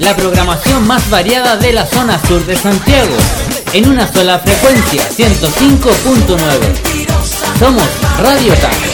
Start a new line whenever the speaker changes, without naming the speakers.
la programación más variada de la zona sur de Santiago, en una sola frecuencia, 105.9. Somos Radio TAC.